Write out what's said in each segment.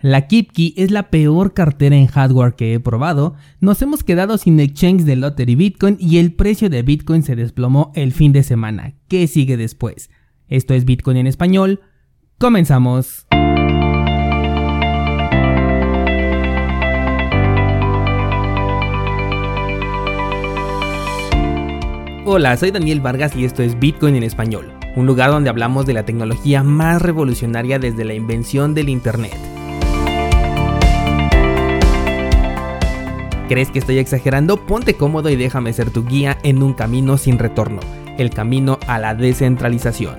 La KeepKey es la peor cartera en hardware que he probado, nos hemos quedado sin exchange de Lottery Bitcoin y el precio de Bitcoin se desplomó el fin de semana. ¿Qué sigue después? Esto es Bitcoin en español. Comenzamos. Hola, soy Daniel Vargas y esto es Bitcoin en español, un lugar donde hablamos de la tecnología más revolucionaria desde la invención del Internet. ¿Crees que estoy exagerando? Ponte cómodo y déjame ser tu guía en un camino sin retorno, el camino a la descentralización.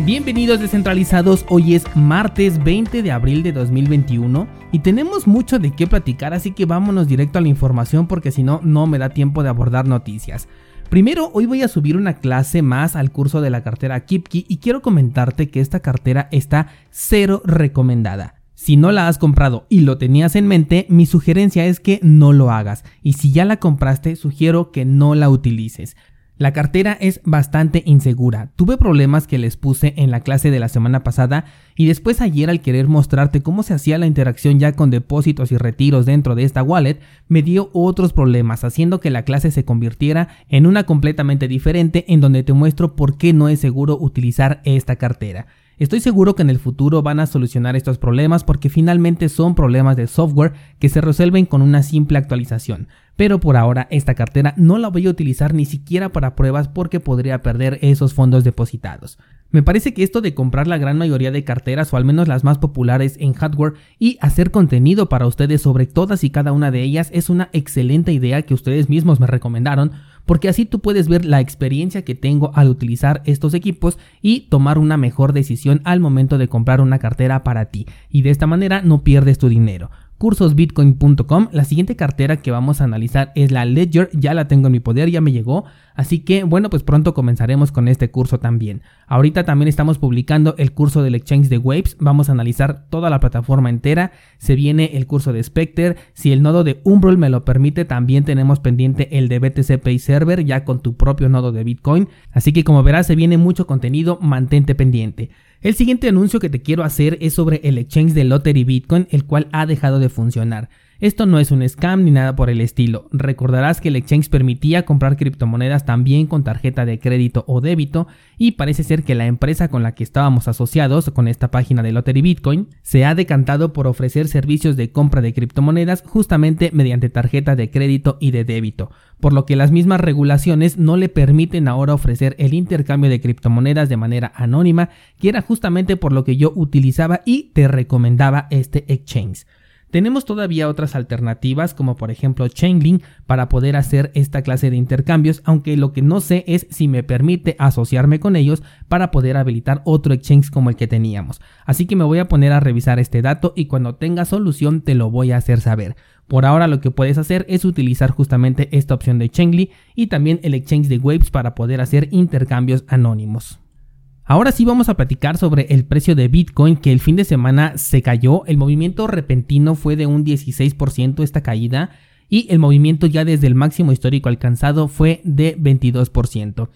Bienvenidos descentralizados, hoy es martes 20 de abril de 2021 y tenemos mucho de qué platicar así que vámonos directo a la información porque si no, no me da tiempo de abordar noticias. Primero, hoy voy a subir una clase más al curso de la cartera Kipki y quiero comentarte que esta cartera está cero recomendada. Si no la has comprado y lo tenías en mente, mi sugerencia es que no lo hagas. Y si ya la compraste, sugiero que no la utilices. La cartera es bastante insegura. Tuve problemas que les puse en la clase de la semana pasada y después ayer al querer mostrarte cómo se hacía la interacción ya con depósitos y retiros dentro de esta wallet, me dio otros problemas, haciendo que la clase se convirtiera en una completamente diferente en donde te muestro por qué no es seguro utilizar esta cartera. Estoy seguro que en el futuro van a solucionar estos problemas porque finalmente son problemas de software que se resuelven con una simple actualización. Pero por ahora esta cartera no la voy a utilizar ni siquiera para pruebas porque podría perder esos fondos depositados. Me parece que esto de comprar la gran mayoría de carteras o al menos las más populares en hardware y hacer contenido para ustedes sobre todas y cada una de ellas es una excelente idea que ustedes mismos me recomendaron porque así tú puedes ver la experiencia que tengo al utilizar estos equipos y tomar una mejor decisión al momento de comprar una cartera para ti. Y de esta manera no pierdes tu dinero cursosbitcoin.com. La siguiente cartera que vamos a analizar es la Ledger, ya la tengo en mi poder, ya me llegó, así que bueno, pues pronto comenzaremos con este curso también. Ahorita también estamos publicando el curso del exchange de Waves, vamos a analizar toda la plataforma entera, se viene el curso de Spectre, si el nodo de Umbrel me lo permite, también tenemos pendiente el de BTC Pay Server ya con tu propio nodo de Bitcoin, así que como verás se viene mucho contenido, mantente pendiente. El siguiente anuncio que te quiero hacer es sobre el exchange de Lottery Bitcoin, el cual ha dejado de funcionar. Esto no es un scam ni nada por el estilo. Recordarás que el exchange permitía comprar criptomonedas también con tarjeta de crédito o débito y parece ser que la empresa con la que estábamos asociados con esta página de Lottery Bitcoin se ha decantado por ofrecer servicios de compra de criptomonedas justamente mediante tarjeta de crédito y de débito, por lo que las mismas regulaciones no le permiten ahora ofrecer el intercambio de criptomonedas de manera anónima, que era justamente por lo que yo utilizaba y te recomendaba este exchange. Tenemos todavía otras alternativas como por ejemplo Chainlink para poder hacer esta clase de intercambios, aunque lo que no sé es si me permite asociarme con ellos para poder habilitar otro exchange como el que teníamos. Así que me voy a poner a revisar este dato y cuando tenga solución te lo voy a hacer saber. Por ahora lo que puedes hacer es utilizar justamente esta opción de Chainlink y también el exchange de Waves para poder hacer intercambios anónimos. Ahora sí vamos a platicar sobre el precio de Bitcoin que el fin de semana se cayó, el movimiento repentino fue de un 16% esta caída y el movimiento ya desde el máximo histórico alcanzado fue de 22%.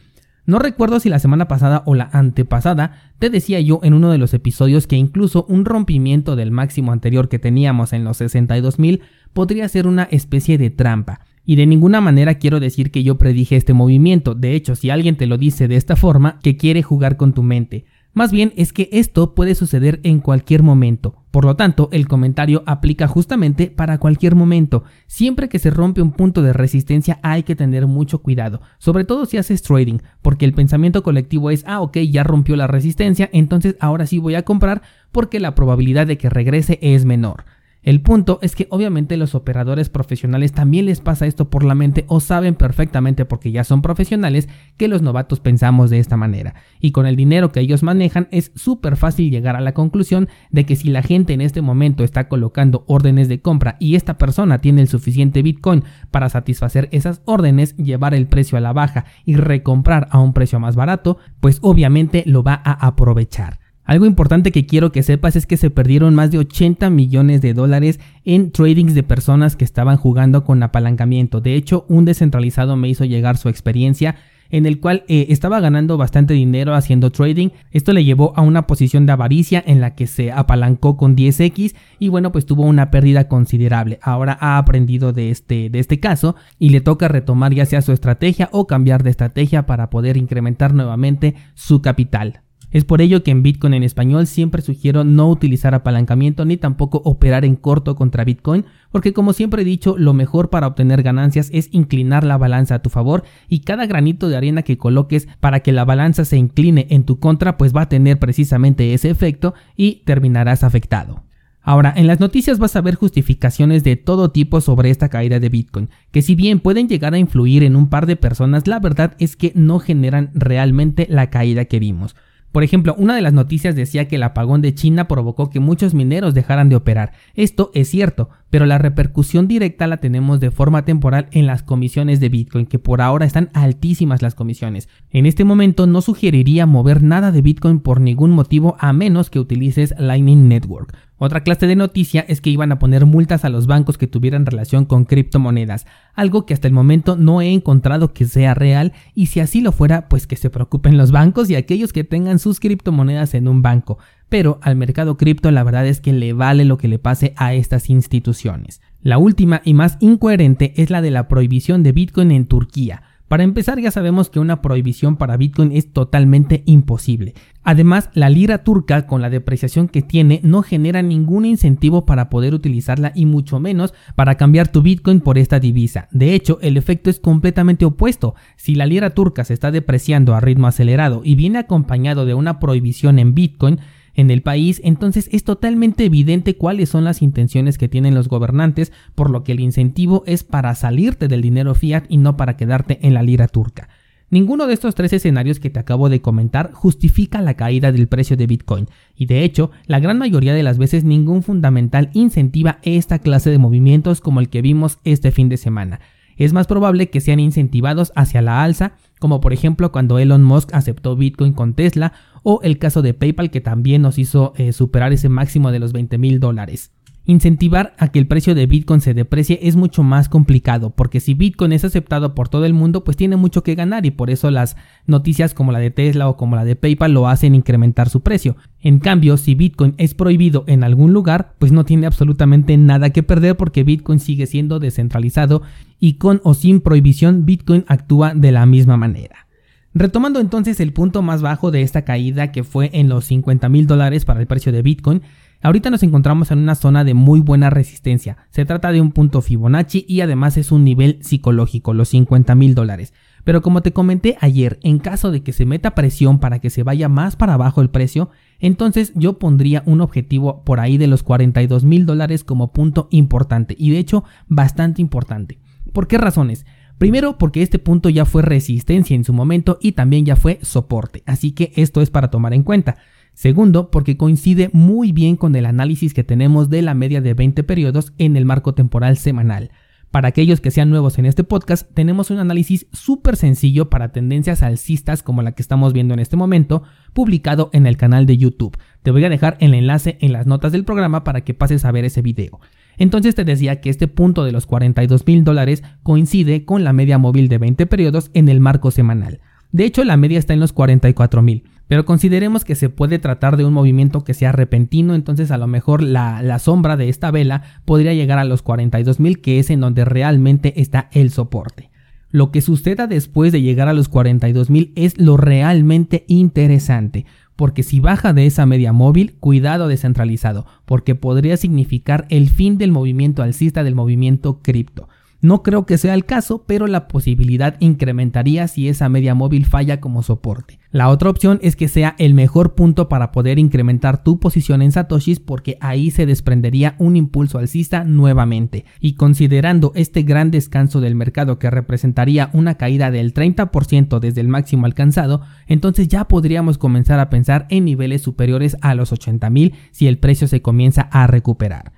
No recuerdo si la semana pasada o la antepasada te decía yo en uno de los episodios que incluso un rompimiento del máximo anterior que teníamos en los 62.000 podría ser una especie de trampa. Y de ninguna manera quiero decir que yo predije este movimiento, de hecho si alguien te lo dice de esta forma, que quiere jugar con tu mente. Más bien es que esto puede suceder en cualquier momento. Por lo tanto, el comentario aplica justamente para cualquier momento. Siempre que se rompe un punto de resistencia hay que tener mucho cuidado, sobre todo si haces trading, porque el pensamiento colectivo es, ah, ok, ya rompió la resistencia, entonces ahora sí voy a comprar porque la probabilidad de que regrese es menor. El punto es que obviamente los operadores profesionales también les pasa esto por la mente o saben perfectamente porque ya son profesionales que los novatos pensamos de esta manera. Y con el dinero que ellos manejan es súper fácil llegar a la conclusión de que si la gente en este momento está colocando órdenes de compra y esta persona tiene el suficiente Bitcoin para satisfacer esas órdenes, llevar el precio a la baja y recomprar a un precio más barato, pues obviamente lo va a aprovechar. Algo importante que quiero que sepas es que se perdieron más de 80 millones de dólares en tradings de personas que estaban jugando con apalancamiento. De hecho, un descentralizado me hizo llegar su experiencia en el cual eh, estaba ganando bastante dinero haciendo trading. Esto le llevó a una posición de avaricia en la que se apalancó con 10x y bueno, pues tuvo una pérdida considerable. Ahora ha aprendido de este, de este caso y le toca retomar ya sea su estrategia o cambiar de estrategia para poder incrementar nuevamente su capital. Es por ello que en Bitcoin en español siempre sugiero no utilizar apalancamiento ni tampoco operar en corto contra Bitcoin, porque como siempre he dicho, lo mejor para obtener ganancias es inclinar la balanza a tu favor y cada granito de arena que coloques para que la balanza se incline en tu contra pues va a tener precisamente ese efecto y terminarás afectado. Ahora, en las noticias vas a ver justificaciones de todo tipo sobre esta caída de Bitcoin, que si bien pueden llegar a influir en un par de personas, la verdad es que no generan realmente la caída que vimos. Por ejemplo, una de las noticias decía que el apagón de China provocó que muchos mineros dejaran de operar. Esto es cierto, pero la repercusión directa la tenemos de forma temporal en las comisiones de Bitcoin, que por ahora están altísimas las comisiones. En este momento no sugeriría mover nada de Bitcoin por ningún motivo a menos que utilices Lightning Network. Otra clase de noticia es que iban a poner multas a los bancos que tuvieran relación con criptomonedas, algo que hasta el momento no he encontrado que sea real y si así lo fuera, pues que se preocupen los bancos y aquellos que tengan sus criptomonedas en un banco. Pero al mercado cripto la verdad es que le vale lo que le pase a estas instituciones. La última y más incoherente es la de la prohibición de Bitcoin en Turquía. Para empezar ya sabemos que una prohibición para Bitcoin es totalmente imposible. Además, la lira turca con la depreciación que tiene no genera ningún incentivo para poder utilizarla y mucho menos para cambiar tu Bitcoin por esta divisa. De hecho, el efecto es completamente opuesto. Si la lira turca se está depreciando a ritmo acelerado y viene acompañado de una prohibición en Bitcoin, en el país, entonces es totalmente evidente cuáles son las intenciones que tienen los gobernantes, por lo que el incentivo es para salirte del dinero fiat y no para quedarte en la lira turca. Ninguno de estos tres escenarios que te acabo de comentar justifica la caída del precio de Bitcoin, y de hecho, la gran mayoría de las veces ningún fundamental incentiva esta clase de movimientos como el que vimos este fin de semana. Es más probable que sean incentivados hacia la alza, como por ejemplo cuando Elon Musk aceptó Bitcoin con Tesla o el caso de PayPal que también nos hizo eh, superar ese máximo de los 20 mil dólares. Incentivar a que el precio de Bitcoin se deprecie es mucho más complicado, porque si Bitcoin es aceptado por todo el mundo, pues tiene mucho que ganar y por eso las noticias como la de Tesla o como la de PayPal lo hacen incrementar su precio. En cambio, si Bitcoin es prohibido en algún lugar, pues no tiene absolutamente nada que perder porque Bitcoin sigue siendo descentralizado y con o sin prohibición Bitcoin actúa de la misma manera. Retomando entonces el punto más bajo de esta caída que fue en los 50 mil dólares para el precio de Bitcoin, ahorita nos encontramos en una zona de muy buena resistencia. Se trata de un punto Fibonacci y además es un nivel psicológico, los 50 mil dólares. Pero como te comenté ayer, en caso de que se meta presión para que se vaya más para abajo el precio, entonces yo pondría un objetivo por ahí de los 42 mil dólares como punto importante y de hecho bastante importante. ¿Por qué razones? Primero porque este punto ya fue resistencia en su momento y también ya fue soporte, así que esto es para tomar en cuenta. Segundo, porque coincide muy bien con el análisis que tenemos de la media de 20 periodos en el marco temporal semanal. Para aquellos que sean nuevos en este podcast, tenemos un análisis súper sencillo para tendencias alcistas como la que estamos viendo en este momento, publicado en el canal de YouTube. Te voy a dejar el enlace en las notas del programa para que pases a ver ese video. Entonces te decía que este punto de los 42 mil dólares coincide con la media móvil de 20 periodos en el marco semanal. De hecho, la media está en los 44 mil. Pero consideremos que se puede tratar de un movimiento que sea repentino, entonces a lo mejor la, sombra de esta vela podría llegar a los 42 mil, que es en donde realmente está el soporte. Lo que suceda después de llegar a los 42 mil es lo realmente interesante, porque si baja de esa media móvil, cuidado descentralizado, porque podría significar el fin del movimiento alcista del movimiento cripto. No creo que sea el caso, pero la posibilidad incrementaría si esa media móvil falla como soporte. La otra opción es que sea el mejor punto para poder incrementar tu posición en Satoshis porque ahí se desprendería un impulso alcista nuevamente. Y considerando este gran descanso del mercado que representaría una caída del 30% desde el máximo alcanzado, entonces ya podríamos comenzar a pensar en niveles superiores a los 80.000 si el precio se comienza a recuperar.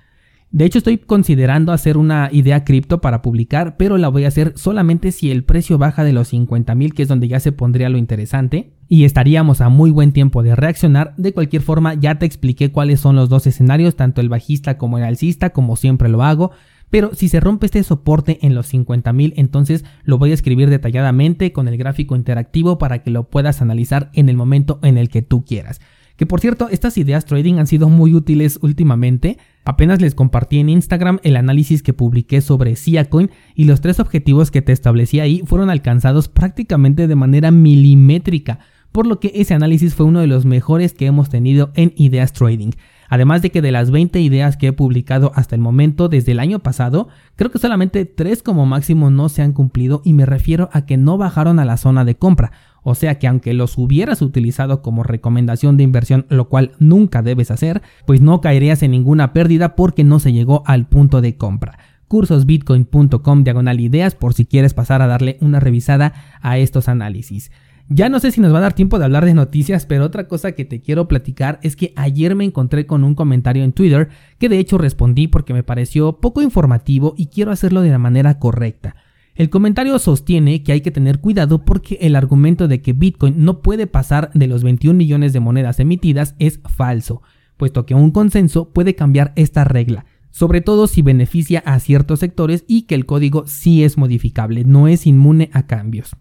De hecho, estoy considerando hacer una idea cripto para publicar, pero la voy a hacer solamente si el precio baja de los 50 mil, que es donde ya se pondría lo interesante, y estaríamos a muy buen tiempo de reaccionar. De cualquier forma, ya te expliqué cuáles son los dos escenarios, tanto el bajista como el alcista, como siempre lo hago. pero si se rompe este soporte en los 50.000, entonces lo voy a escribir detalladamente con el gráfico interactivo para que lo puedas analizar en el momento en el que tú quieras. Que por cierto, estas ideas trading han sido muy útiles últimamente. Apenas les compartí en Instagram el análisis que publiqué sobre Siacoin y los tres objetivos que te establecí ahí fueron alcanzados prácticamente de manera milimétrica, por lo que ese análisis fue uno de los mejores que hemos tenido en Ideas Trading. Además de que de las 20 ideas que he publicado hasta el momento desde el año pasado, creo que solamente 3 como máximo no se han cumplido y me refiero a que no bajaron a la zona de compra. O sea que aunque los hubieras utilizado como recomendación de inversión, lo cual nunca debes hacer, pues no caerías en ninguna pérdida porque no se llegó al punto de compra cursosbitcoin.com diagonal ideas por si quieres pasar a darle una revisada a estos análisis. Ya no sé si nos va a dar tiempo de hablar de noticias, pero otra cosa que te quiero platicar es que ayer me encontré con un comentario en Twitter que de hecho respondí porque me pareció poco informativo y quiero hacerlo de la manera correcta. El comentario sostiene que hay que tener cuidado porque el argumento de que Bitcoin no puede pasar de los 21 millones de monedas emitidas es falso, puesto que un consenso puede cambiar esta regla, sobre todo si beneficia a ciertos sectores y que el código sí es modificable, no es inmune a cambios.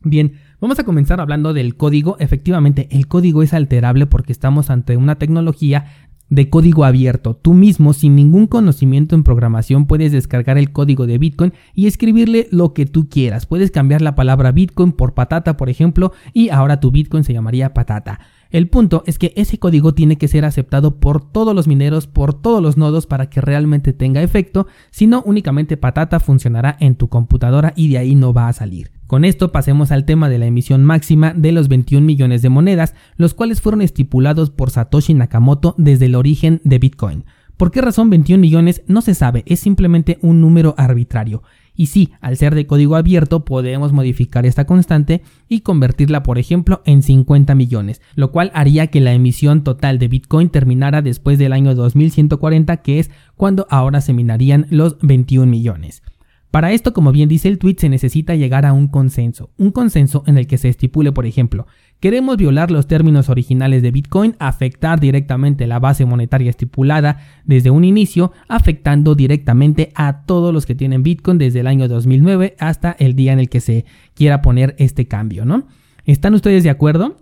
Bien, vamos a comenzar hablando del código. Efectivamente, el código es alterable porque estamos ante una tecnología de código abierto. Tú mismo, sin ningún conocimiento en programación, puedes descargar el código de Bitcoin y escribirle lo que tú quieras. Puedes cambiar la palabra Bitcoin por patata, por ejemplo, y ahora tu Bitcoin se llamaría patata. El punto es que ese código tiene que ser aceptado por todos los mineros, por todos los nodos para que realmente tenga efecto, si no únicamente patata funcionará en tu computadora y de ahí no va a salir. Con esto pasemos al tema de la emisión máxima de los 21 millones de monedas, los cuales fueron estipulados por Satoshi Nakamoto desde el origen de Bitcoin. ¿Por qué razón 21 millones? No se sabe, es simplemente un número arbitrario. Y sí, al ser de código abierto podemos modificar esta constante y convertirla por ejemplo en 50 millones, lo cual haría que la emisión total de Bitcoin terminara después del año 2140 que es cuando ahora se minarían los 21 millones. Para esto, como bien dice el tweet, se necesita llegar a un consenso, un consenso en el que se estipule, por ejemplo, queremos violar los términos originales de Bitcoin, afectar directamente la base monetaria estipulada desde un inicio, afectando directamente a todos los que tienen Bitcoin desde el año 2009 hasta el día en el que se quiera poner este cambio, ¿no? ¿Están ustedes de acuerdo?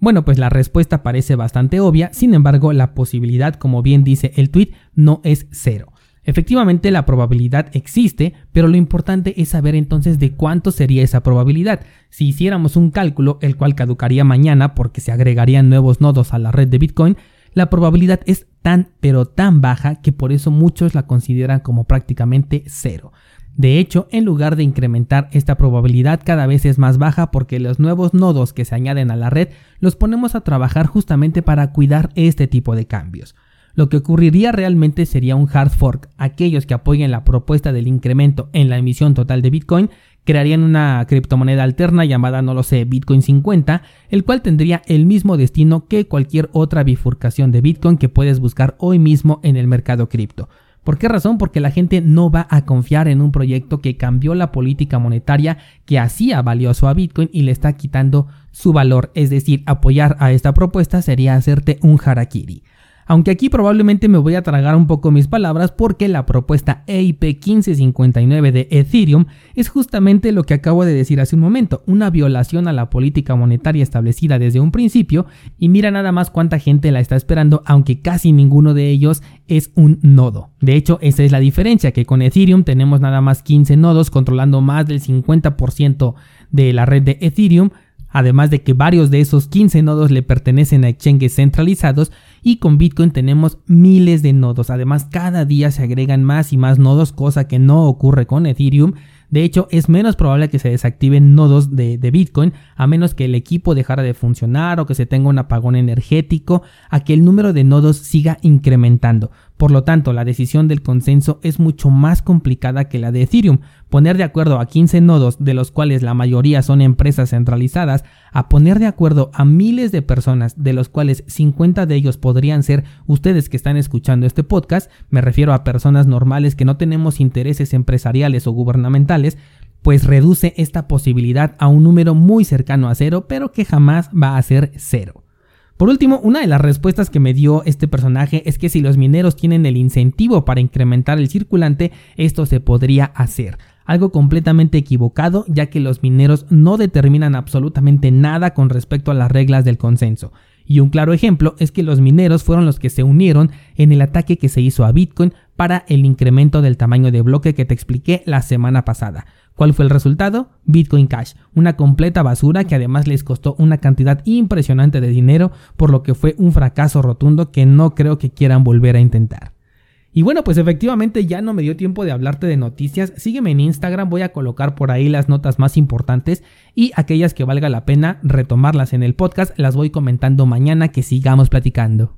Bueno, pues la respuesta parece bastante obvia, sin embargo, la posibilidad, como bien dice el tweet, no es cero. Efectivamente la probabilidad existe, pero lo importante es saber entonces de cuánto sería esa probabilidad. Si hiciéramos un cálculo, el cual caducaría mañana porque se agregarían nuevos nodos a la red de Bitcoin, la probabilidad es tan pero tan baja que por eso muchos la consideran como prácticamente cero. De hecho, en lugar de incrementar esta probabilidad cada vez es más baja porque los nuevos nodos que se añaden a la red los ponemos a trabajar justamente para cuidar este tipo de cambios. Lo que ocurriría realmente sería un hard fork. Aquellos que apoyen la propuesta del incremento en la emisión total de Bitcoin crearían una criptomoneda alterna llamada, no lo sé, Bitcoin 50, el cual tendría el mismo destino que cualquier otra bifurcación de Bitcoin que puedes buscar hoy mismo en el mercado cripto. ¿Por qué razón? Porque la gente no va a confiar en un proyecto que cambió la política monetaria que hacía valioso a Bitcoin y le está quitando su valor. Es decir, apoyar a esta propuesta sería hacerte un harakiri. Aunque aquí probablemente me voy a tragar un poco mis palabras porque la propuesta EIP 1559 de Ethereum es justamente lo que acabo de decir hace un momento, una violación a la política monetaria establecida desde un principio y mira nada más cuánta gente la está esperando aunque casi ninguno de ellos es un nodo. De hecho, esa es la diferencia, que con Ethereum tenemos nada más 15 nodos controlando más del 50% de la red de Ethereum, además de que varios de esos 15 nodos le pertenecen a exchanges centralizados y con Bitcoin tenemos miles de nodos. Además, cada día se agregan más y más nodos, cosa que no ocurre con Ethereum. De hecho, es menos probable que se desactiven nodos de, de, Bitcoin a menos que el equipo dejara de funcionar o que se tenga un apagón energético, a que el número de nodos siga incrementando. Por lo tanto, la decisión del consenso es mucho más complicada que la de Ethereum. Poner de acuerdo a 15 nodos, de los cuales la mayoría son empresas centralizadas, a poner de acuerdo a miles de personas, de los cuales 50 de ellos podrían ser ustedes que están escuchando este podcast, me refiero a personas normales que no tenemos intereses empresariales o gubernamentales, pues reduce esta posibilidad a un número muy cercano a cero, pero que jamás va a ser cero. Por último, una de las respuestas que me dio este personaje es que si los mineros tienen el incentivo para incrementar el circulante, esto se podría hacer. Algo completamente equivocado, ya que los mineros no determinan absolutamente nada con respecto a las reglas del consenso. Y un claro ejemplo es que los mineros fueron los que se unieron en el ataque que se hizo a Bitcoin para el incremento del tamaño de bloque que te expliqué la semana pasada. ¿Cuál fue el resultado? Bitcoin Cash, una completa basura que además les costó una cantidad impresionante de dinero, por lo que fue un fracaso rotundo que no creo que quieran volver a intentar. Y bueno, pues efectivamente ya no me dio tiempo de hablarte de noticias. Sígueme en Instagram, voy a colocar por ahí las notas más importantes y aquellas que valga la pena retomarlas en el podcast las voy comentando mañana que sigamos platicando.